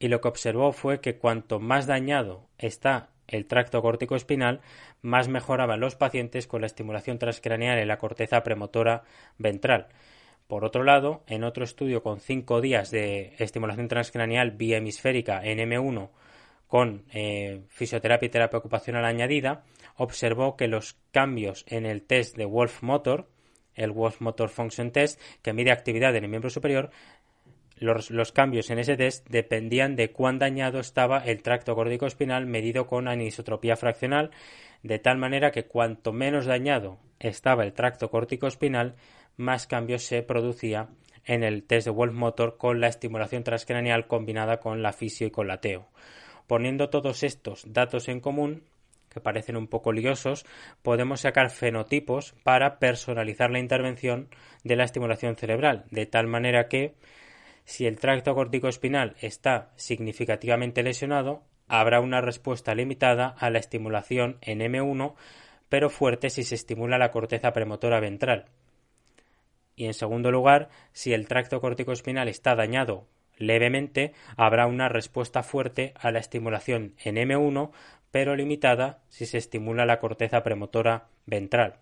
Y lo que observó fue que cuanto más dañado está el tracto córtico espinal, más mejoraban los pacientes con la estimulación transcraneal en la corteza premotora ventral. Por otro lado, en otro estudio con cinco días de estimulación transcraneal bihemisférica en M1 con eh, fisioterapia y terapia ocupacional añadida, observó que los cambios en el test de Wolf Motor, el Wolf Motor Function Test, que mide actividad en el miembro superior, los, cambios en ese test dependían de cuán dañado estaba el tracto córtico espinal medido con anisotropía fraccional, de tal manera que cuanto menos dañado estaba el tracto córtico espinal, más cambios se producía en el test de Wolf Motor con la estimulación transcraneal combinada con la fisio y con la TEO. Poniendo todos estos datos en común, que parecen un poco liosos, podemos sacar fenotipos para personalizar la intervención de la estimulación cerebral, de tal manera que si el tracto corticoespinal está significativamente lesionado, habrá una respuesta limitada a la estimulación en M1, pero fuerte si se estimula la corteza premotora ventral, y en segundo lugar, si el tracto corticoespinal está dañado levemente, habrá una respuesta fuerte a la estimulación en M1, pero limitada si se estimula la corteza premotora ventral.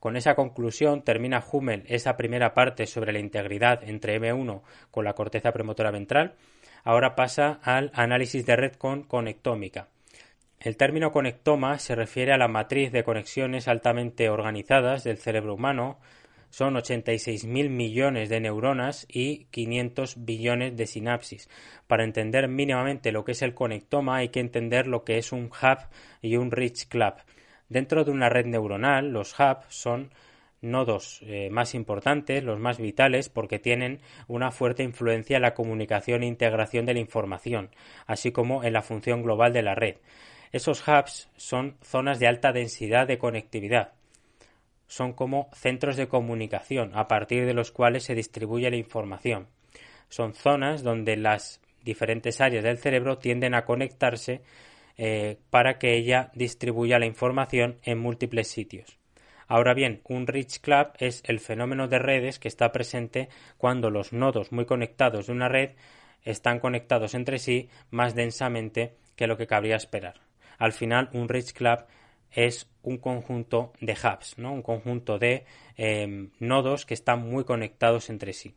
Con esa conclusión termina Hummel esa primera parte sobre la integridad entre M1 con la corteza premotora ventral. Ahora pasa al análisis de red con conectómica. El término conectoma se refiere a la matriz de conexiones altamente organizadas del cerebro humano, son 86.000 millones de neuronas y 500 billones de sinapsis. Para entender mínimamente lo que es el conectoma hay que entender lo que es un hub y un rich club. Dentro de una red neuronal, los hubs son nodos eh, más importantes, los más vitales, porque tienen una fuerte influencia en la comunicación e integración de la información, así como en la función global de la red. Esos hubs son zonas de alta densidad de conectividad son como centros de comunicación a partir de los cuales se distribuye la información. Son zonas donde las diferentes áreas del cerebro tienden a conectarse eh, para que ella distribuya la información en múltiples sitios. Ahora bien, un rich club es el fenómeno de redes que está presente cuando los nodos muy conectados de una red están conectados entre sí más densamente que lo que cabría esperar. Al final, un rich club es un conjunto de hubs, ¿no? un conjunto de em, nodos que están muy conectados entre sí.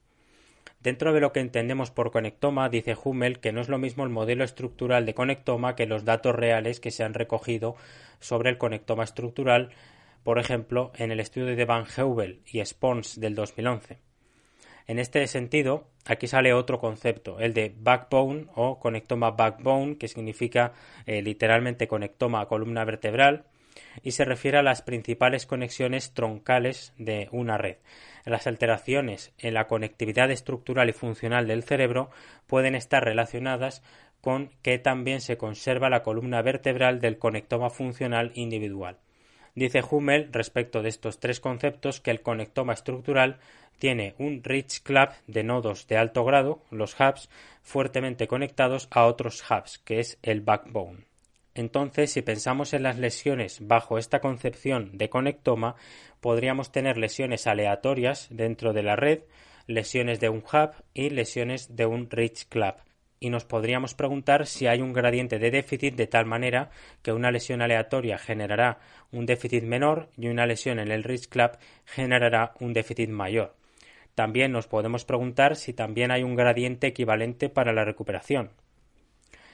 Dentro de lo que entendemos por conectoma, dice Hummel que no es lo mismo el modelo estructural de conectoma que los datos reales que se han recogido sobre el conectoma estructural, por ejemplo, en el estudio de Van Heuvel y Spons del 2011. En este sentido, aquí sale otro concepto, el de backbone o conectoma backbone, que significa eh, literalmente conectoma a columna vertebral, y se refiere a las principales conexiones troncales de una red. Las alteraciones en la conectividad estructural y funcional del cerebro pueden estar relacionadas con que también se conserva la columna vertebral del conectoma funcional individual. Dice Hummel respecto de estos tres conceptos que el conectoma estructural tiene un rich club de nodos de alto grado, los hubs, fuertemente conectados a otros hubs, que es el backbone. Entonces, si pensamos en las lesiones bajo esta concepción de conectoma, podríamos tener lesiones aleatorias dentro de la red, lesiones de un hub y lesiones de un rich club. Y nos podríamos preguntar si hay un gradiente de déficit de tal manera que una lesión aleatoria generará un déficit menor y una lesión en el rich club generará un déficit mayor. También nos podemos preguntar si también hay un gradiente equivalente para la recuperación.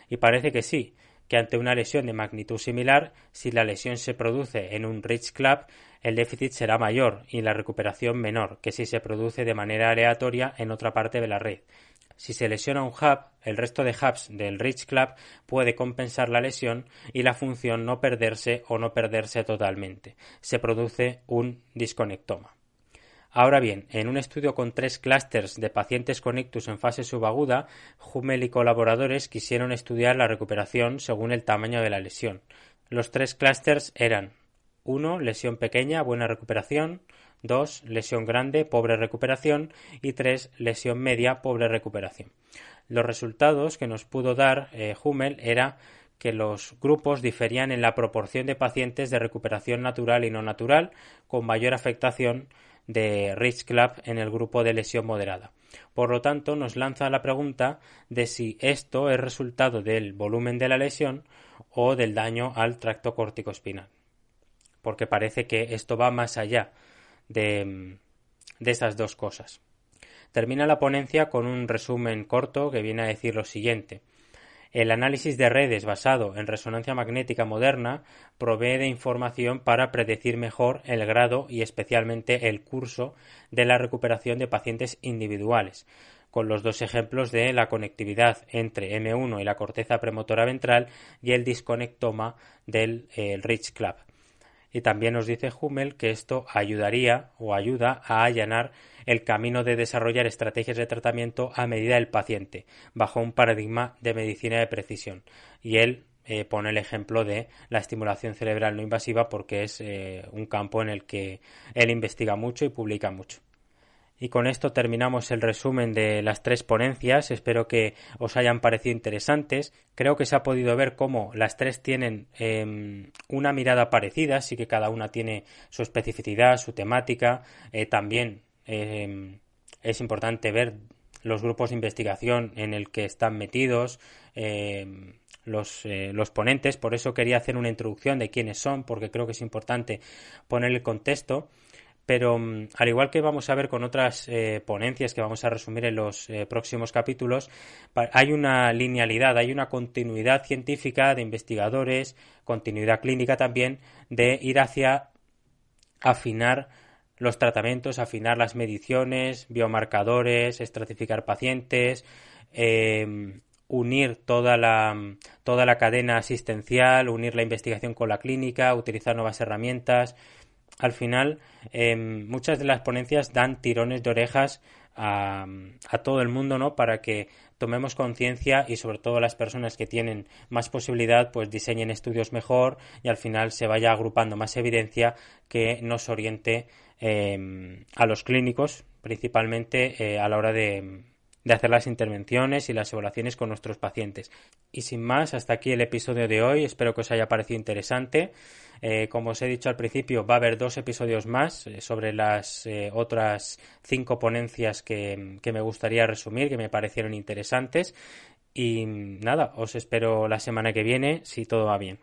Y parece que sí, que ante una lesión de magnitud similar, si la lesión se produce en un rich club, el déficit será mayor y la recuperación menor que si se produce de manera aleatoria en otra parte de la red. Si se lesiona un hub, el resto de hubs del Rich Club puede compensar la lesión y la función no perderse o no perderse totalmente. Se produce un disconectoma. Ahora bien, en un estudio con tres clústeres de pacientes con ictus en fase subaguda, Hummel y colaboradores quisieron estudiar la recuperación según el tamaño de la lesión. Los tres clústeres eran 1. Lesión pequeña, buena recuperación. 2. Lesión grande, pobre recuperación. Y 3. Lesión media, pobre recuperación. Los resultados que nos pudo dar eh, Hummel era que los grupos diferían en la proporción de pacientes de recuperación natural y no natural, con mayor afectación de Rich Club en el grupo de lesión moderada. Por lo tanto, nos lanza la pregunta de si esto es resultado del volumen de la lesión o del daño al tracto córtico-espinal. Porque parece que esto va más allá de, de esas dos cosas. Termina la ponencia con un resumen corto que viene a decir lo siguiente. El análisis de redes basado en resonancia magnética moderna provee de información para predecir mejor el grado y especialmente el curso de la recuperación de pacientes individuales, con los dos ejemplos de la conectividad entre M1 y la corteza premotora ventral y el disconectoma del Rich Club. Y también nos dice Hummel que esto ayudaría o ayuda a allanar el camino de desarrollar estrategias de tratamiento a medida del paciente, bajo un paradigma de medicina de precisión. Y él eh, pone el ejemplo de la estimulación cerebral no invasiva porque es eh, un campo en el que él investiga mucho y publica mucho. Y con esto terminamos el resumen de las tres ponencias. Espero que os hayan parecido interesantes. Creo que se ha podido ver cómo las tres tienen em, una mirada parecida, así que cada una tiene su especificidad, su temática. Eh, también em, es importante ver los grupos de investigación en el que están metidos. Em, los, eh, los, ponentes, por eso quería hacer una introducción de quiénes son, porque creo que es importante poner el contexto pero mm, al igual que vamos a ver con otras eh, ponencias que vamos a resumir en los eh, próximos capítulos, hay una linealidad, hay una continuidad científica de investigadores, continuidad clínica también, de ir hacia afinar los tratamientos, afinar las mediciones, biomarcadores, estratificar pacientes, em, unir toda la, toda la cadena asistencial, unir la investigación con la clínica, utilizar nuevas herramientas, al final em, muchas de las ponencias dan tirones de orejas a, a, todo el mundo, ¿no? Para que tomemos conciencia y sobre todo las personas que tienen más posibilidad, pues diseñen estudios mejor y al final se vaya agrupando más evidencia que nos oriente em, a los clínicos, principalmente eh, a la hora de, de hacer las intervenciones y las evaluaciones con nuestros pacientes. Y sin más, hasta aquí el episodio de hoy. Espero que os haya parecido interesante. Eh, como os he dicho al principio, va a haber dos episodios más eh, sobre las eh, otras cinco ponencias que, que me gustaría resumir, que me parecieron interesantes. Y nada, os espero la semana que viene si todo va bien.